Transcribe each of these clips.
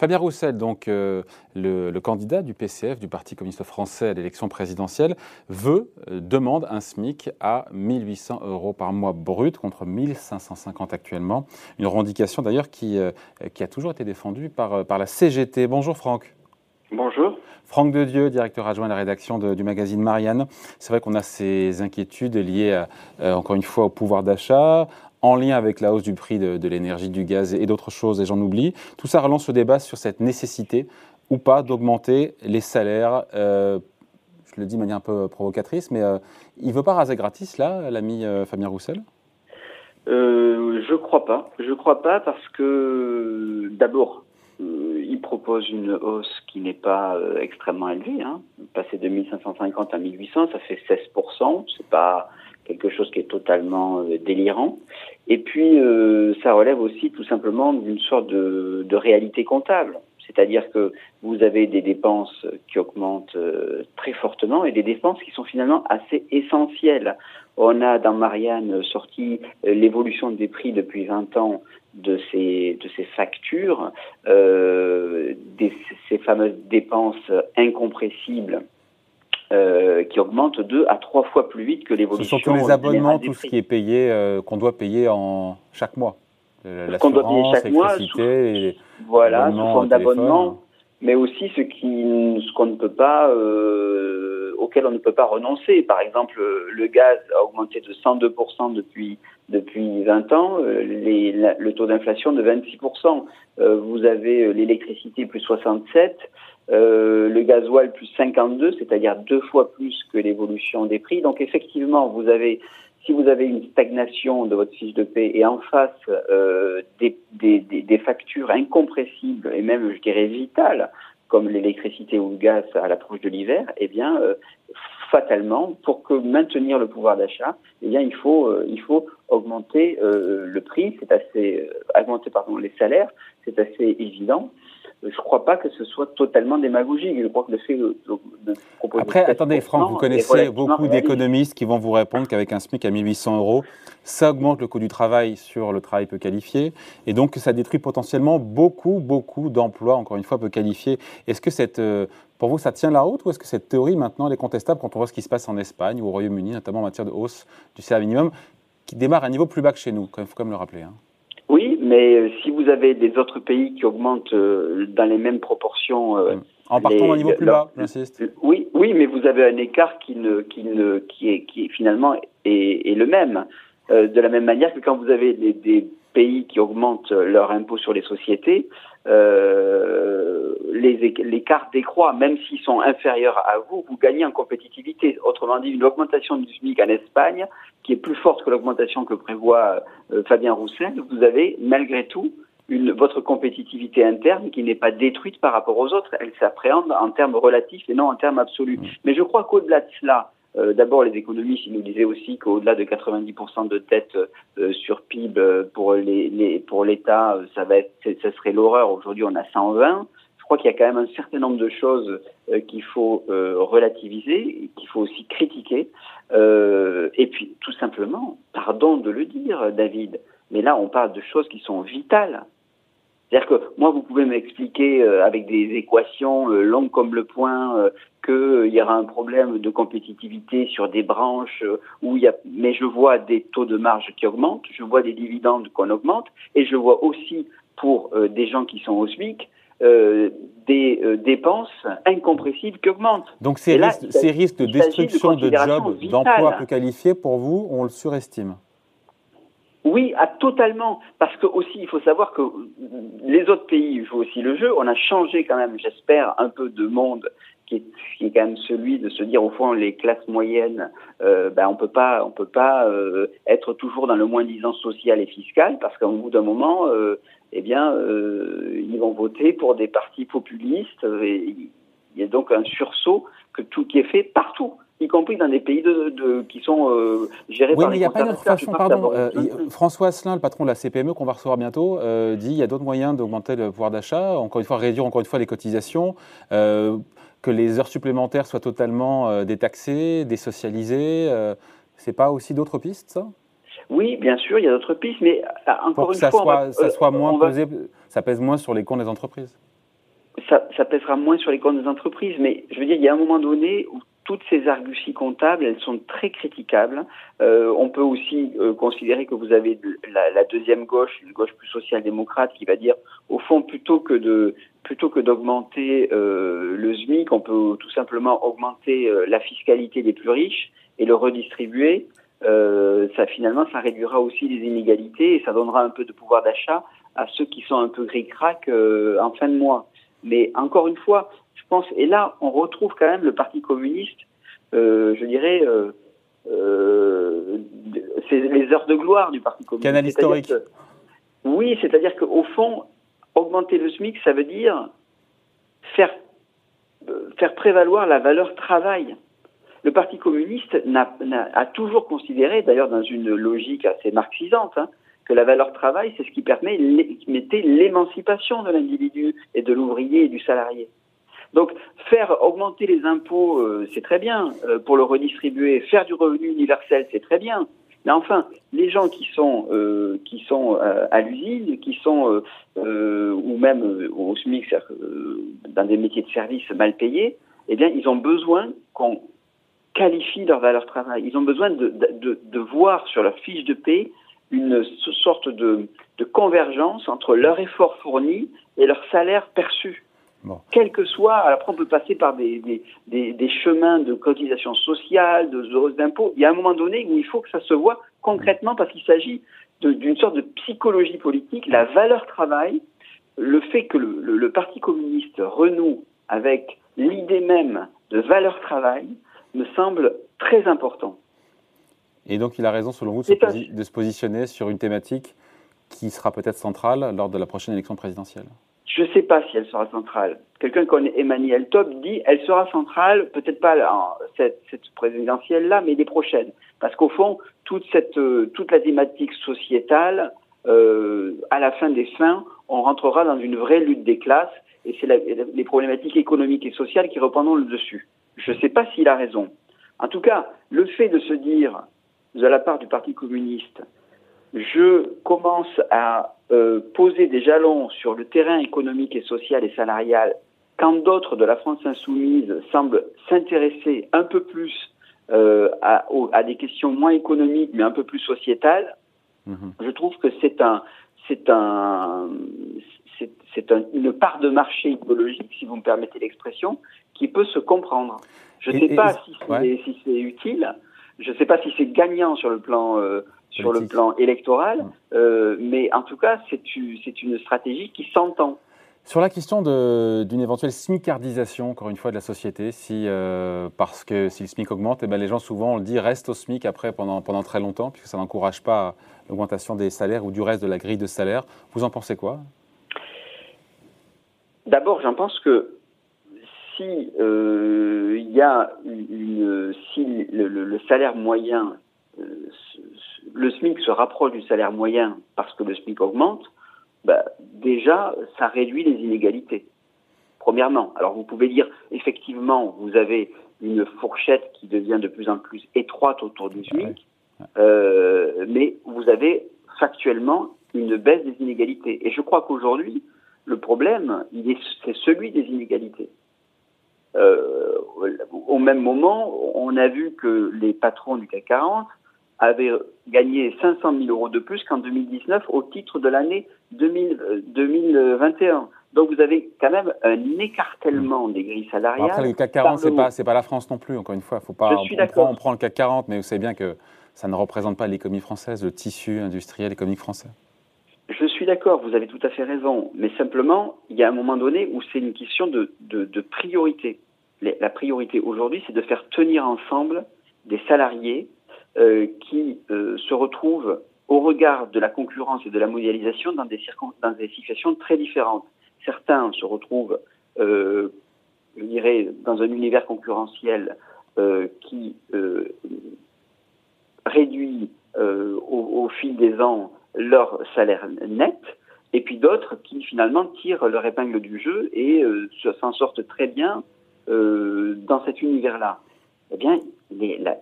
Fabien Roussel, donc euh, le, candidat du PCF, du Parti communiste français à l'élection présidentielle, veut, euh, demande un SMIC à 1800 euros par mois brut contre 1550 actuellement. Une revendication d'ailleurs qui, euh, qui, a toujours été défendue par, par la CGT. Bonjour Franck. Bonjour. Franck de Dieu, directeur adjoint à la rédaction du magazine Marianne. C'est vrai qu'on a ces inquiétudes liées, encore une fois, au pouvoir d'achat, en lien avec la hausse du prix de, l'énergie, du gaz et, d'autres choses, et j'en oublie. Tout ça relance le débat sur cette nécessité ou pas d'augmenter les salaires. Euh, je le dis de manière un peu provocatrice, mais euh, il ne veut pas raser gratis, là, l'ami euh, Fabien Roussel? Je crois pas. Je crois pas parce que, d'abord, il propose une hausse qui n'est pas extrêmement élevée. Hein. Passer de 1550 à 1800, ça fait 16%. C'est pas quelque chose qui est totalement euh, délirant. Et puis, euh, ça relève aussi tout simplement d'une sorte de, de, réalité comptable. C'est-à-dire que vous avez des dépenses qui augmentent euh, très fortement et des dépenses qui sont finalement assez essentielles. On a dans Marianne sorti l'évolution des prix depuis 20 ans de ces, de ces factures, euh, des, ces fameuses dépenses incompressibles euh, qui augmente deux à trois fois plus vite que l'évolution. Ce sont tous les abonnements, tout ce qui est payé, euh, qu'on doit payer en chaque mois. Qu'on doit payer chaque mois, voilà, sous forme d'abonnement, mais aussi ce qui, ce qu'on ne peut pas, euh, auquel on ne peut pas renoncer. Par exemple, le gaz a augmenté de 102% depuis depuis 20 ans, euh, le taux d'inflation de 26%. Euh, vous avez l'électricité plus 67, euh, le gasoil plus 52, c'est-à-dire deux fois plus que l'évolution des prix. Donc effectivement, vous avez, si vous avez une stagnation de votre fiche de paie et en face euh, des, des, des, factures incompressibles et même, je dirais, vitales, comme l'électricité ou le gaz à l'approche de l'hiver, eh bien, euh, fatalement, pour que maintenir le pouvoir d'achat, eh bien, il faut, euh, il faut augmenter le prix, c'est assez, augmenter pardon les salaires, c'est assez évident je ne crois pas que ce soit totalement démagogique. Je crois que le fait de, proposer. Après, attendez, Franck, vous connaissez beaucoup d'économistes qui vont vous répondre qu'avec un SMIC à 1800 euros, ça augmente le coût du travail sur le travail peu qualifié et donc ça détruit potentiellement beaucoup, beaucoup d'emplois, encore une fois, peu qualifiés. Est-ce que cette. Euh, pour vous, ça tient la route ou est-ce que cette théorie maintenant est contestable quand on voit ce qui se passe en Espagne ou au Royaume-Uni, notamment en matière de hausse du salaire minimum, qui démarre à un niveau plus bas que chez nous, il faut quand même le rappeler hein. Mais euh, si vous avez des autres pays qui augmentent euh, dans les mêmes proportions, euh, en partant d'un niveau plus bas, j'insiste. Oui, oui, mais vous avez un écart qui ne, qui ne, qui est, qui finalement est, le même. de la même manière que quand vous avez des, des pays qui augmentent leur impôt sur les sociétés, euh, l'écart décroît, même s'ils sont inférieurs à vous, vous gagnez en compétitivité. Autrement dit, une augmentation du SMIC en Espagne, qui est plus forte que l'augmentation que prévoit euh, Fabien Roussel, vous avez malgré tout une, votre compétitivité interne qui n'est pas détruite par rapport aux autres. Elle s'appréhende en termes relatifs et non en termes absolus. Mmh. Mais je crois qu'au-delà de cela, euh, D'abord, les économistes ils nous disaient aussi qu'au-delà de 90% de dette euh, sur PIB euh, pour les, pour l'État, ça va être, ça serait l'horreur. Aujourd'hui, on a 120. Je crois qu'il y a quand même un certain nombre de choses qu'il faut relativiser, qu'il faut aussi critiquer. et puis, tout simplement, pardon de le dire, David, mais là, on parle de choses qui sont vitales. C'est-à-dire que moi, vous pouvez m'expliquer euh, avec des équations euh, longues comme le point euh, qu'il y aura un problème de compétitivité sur des branches où il y a, mais je vois des taux de marge qui augmentent, je vois des dividendes qu'on augmente, et je vois aussi pour des gens qui sont au SMIC des dépenses incompressibles qui augmentent. Donc ces, risques, ces risques de destruction de, de jobs, d'emplois peu qualifiés, pour vous, on le surestime oui, à totalement. Parce que aussi, il faut savoir que les autres pays jouent aussi le jeu. On a changé quand même, j'espère, un peu de monde qui est, qui est, quand même celui de se dire au fond les classes moyennes, euh, ben on peut pas, on peut pas euh, être toujours dans le moins disant social et fiscal parce qu'au bout d'un moment, euh, eh bien, euh, ils vont voter pour des partis populistes. Et il y a donc un sursaut que tout qui est fait partout y compris dans des pays de, qui sont euh, gérés oui, par mais il n'y a pas d'autre façon. Pardon, euh, François Asselin, le patron de la CPME qu'on va recevoir bientôt, euh, dit qu'il y a d'autres moyens d'augmenter le pouvoir d'achat, encore une fois réduire encore une fois les cotisations, que les heures supplémentaires soient totalement détaxées, désocialisées. C'est pas aussi d'autres pistes, ça? Oui, bien sûr, il y a d'autres pistes, mais encore Pour une ça fois, soit, ça soit moins pesé, ça pèse moins sur les comptes des entreprises. ça, ça pèsera moins sur les comptes des entreprises, mais je veux dire, il y a un moment donné où toutes ces arguties comptables, elles sont très critiquables. Euh, on peut aussi euh, considérer que vous avez la, deuxième gauche, une gauche plus social-démocrate, qui va dire, au fond, plutôt que de plutôt que d'augmenter euh, le SMIC, on peut tout simplement augmenter la fiscalité des plus riches et le redistribuer. Ça finalement, ça réduira aussi les inégalités et ça donnera un peu de pouvoir d'achat à ceux qui sont un peu gris-crac en fin de mois. Mais encore une fois, pense, et là, on retrouve quand même le Parti communiste, euh, je dirais, euh, euh, c'est les heures de gloire du Parti communiste. Canal historique. oui, c'est-à-dire qu'au fond, augmenter le SMIC, ça veut dire faire, faire prévaloir la valeur travail. Le Parti communiste a, toujours considéré, d'ailleurs dans une logique assez marxisante, hein, que la valeur travail, c'est ce qui permet l'émancipation de l'individu et de l'ouvrier et du salarié. Donc faire augmenter les impôts, euh, c'est très bien euh, pour le redistribuer. Faire du revenu universel, c'est très bien. Mais enfin, les gens qui sont euh, qui sont à l'usine, qui sont ou même au SMIC, dans des métiers de service mal payés, eh bien, ils ont besoin qu'on qualifie leur valeur travail. Ils ont besoin de, de, de, voir sur leur fiche de paie une sorte de, de convergence entre leur effort fourni et leur salaire perçu. Quel que soit, après on peut passer par des, des, des, chemins de cotisation sociale, de hausse d'impôts. Il y a un moment donné où il faut que ça se voit concrètement parce qu'il s'agit d'une sorte de psychologie politique. La valeur travail, le fait que le, le, Parti communiste renoue avec l'idée même de valeur travail me semble très important. Et donc il a raison, selon vous, de de se positionner sur une thématique qui sera peut-être centrale lors de la prochaine élection présidentielle. Je ne sais pas si elle sera centrale. Quelqu'un comme Emmanuel Top dit elle sera centrale, peut-être pas cette, présidentielle-là, mais les prochaines. Parce qu'au fond, toute, cette, euh, toute la thématique sociétale, euh, à la fin des fins, on rentrera dans une vraie lutte des classes et c'est les problématiques économiques et sociales qui reprendront le dessus. Je ne sais pas s'il a raison. En tout cas, le fait de se dire, de la part du Parti communiste, je commence à euh, poser des jalons sur le terrain économique et social et salarial quand d'autres de la France insoumise semblent s'intéresser un peu plus euh, à, à, des questions moins économiques mais un peu plus sociétales, mhm. je trouve que c'est un, c'est un, c'est un, une part de marché écologique, si vous me permettez l'expression, qui peut se comprendre. Je ne sais pas si c'est si utile, je ne sais pas si c'est gagnant sur le plan euh, sur le plan électoral, euh, mais en tout cas, c'est une stratégie qui s'entend. Sur la question d'une éventuelle smicardisation, encore une fois, de la société, si, euh, parce que si le SMIC augmente, eh ben, les gens souvent, on le dit, restent au SMIC après pendant, pendant très longtemps, puisque ça n'encourage pas l'augmentation des salaires ou du reste de la grille de salaire. Vous en pensez quoi? D'abord, j'en pense que si euh, y a une, si le salaire moyen euh, le SMIC se rapproche du salaire moyen parce que le SMIC augmente, bah, déjà, ça réduit les inégalités. Premièrement, alors vous pouvez dire, effectivement, vous avez une fourchette qui devient de plus en plus étroite autour du SMIC, euh, mais vous avez factuellement une baisse des inégalités. Et je crois qu'aujourd'hui, le problème, c'est celui des inégalités. Euh, au même moment, on a vu que les patrons du CAC 40 avait gagné 500 000 euros de plus qu'en 2019 au titre de l'année 2021. Donc vous avez quand même un écartèlement des grilles salariales. Après, le CAC 40, c'est pas, pas la France non plus, encore une fois. Faut pas, on, prend, on prend le CAC 40, mais vous savez bien que ça ne représente pas l'économie française, le tissu industriel économique français. Je suis d'accord, vous avez tout à fait raison. Mais simplement, il y a un moment donné où c'est une question de, de, de priorité. La priorité aujourd'hui, c'est de faire tenir ensemble des salariés euh, qui euh, se retrouvent au regard de la concurrence et de la mondialisation dans des, dans des situations très différentes. Certains se retrouvent, euh, je dirais, dans un univers concurrentiel euh, qui euh, réduit euh, au, au, fil des ans leur salaire net, et puis d'autres qui finalement tirent leur épingle du jeu et s'en sortent très bien dans cet univers-là. Eh bien,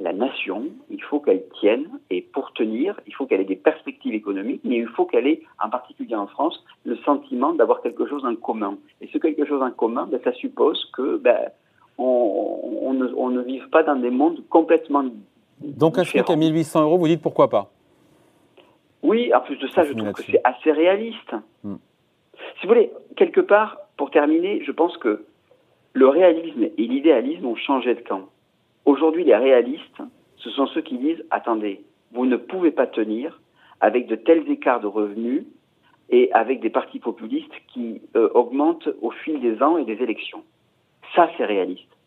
la, nation, il faut qu'elle tienne, et pour tenir, il faut qu'elle ait des perspectives économiques, mais il faut qu'elle ait, en particulier en France, le sentiment d'avoir quelque chose en commun. Et ce quelque chose en commun, ben, ça suppose que ben, on, ne, on, ne, vive pas dans des mondes complètement Donc un SMIC à 1800 euros, vous dites pourquoi pas? Oui, en plus de ça, je trouve que c'est assez réaliste. Hmm. Si vous voulez, quelque part, pour terminer, je pense que le réalisme et l'idéalisme ont changé de camp. Aujourd'hui, les réalistes, ce sont ceux qui disent attendez, vous ne pouvez pas tenir avec de tels écarts de revenus et avec des partis populistes qui euh, augmentent au fil des ans et des élections. Ça, c'est réaliste.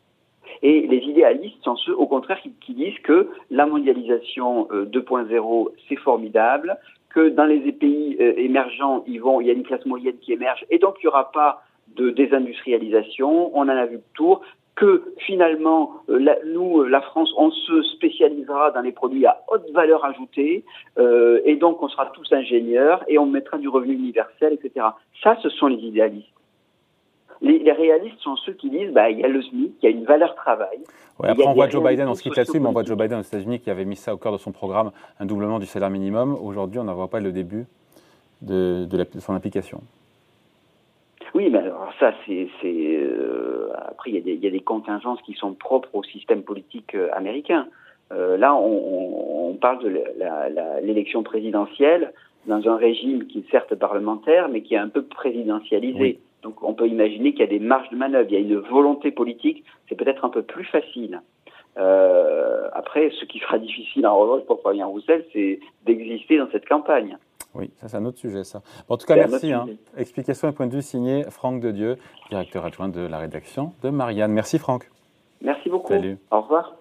Et les idéalistes sont ceux, au contraire, qui, disent que la mondialisation 2.0, euh, c'est formidable, que dans les pays euh, émergents, ils vont, il y a une classe moyenne qui émerge, et donc il n'y aura pas de désindustrialisation, on en a vu le tour, que finalement, euh, la, nous, la France, on se spécialisera dans les produits à haute valeur ajoutée, euh, et donc on sera tous ingénieurs, et on mettra du revenu universel, etc. Ça, ce sont les idéalistes. Les, réalistes sont ceux qui disent bah, il y a le SMIC, il y a une valeur travail. après, on voit Joe Biden, on se quitte là-dessus, mais on voit Joe Biden aux États-Unis qui avait mis ça au cœur de son programme, un doublement du salaire minimum. Aujourd'hui, on n'en voit pas le début de, de son application. Oui, mais alors ça, c'est euh, après il y, y, a des contingences qui sont propres au système politique euh, américain. Euh, là, on, on, parle de l'élection présidentielle dans un régime qui est certes parlementaire, mais qui est un peu présidentialisé. Donc, on peut imaginer qu'il y a des marges de manœuvre, il y a une volonté politique. C'est peut-être un peu plus facile. Euh, après, ce qui sera difficile en revanche pour Fabien Roussel, c'est d'exister dans cette campagne. Oui, ça c'est un autre sujet, ça. en tout cas, merci. Hein. Explication et point de vue signé Franck de Dieu, directeur adjoint de la rédaction de Marianne. Merci Franck. Merci beaucoup. Salut. Au revoir.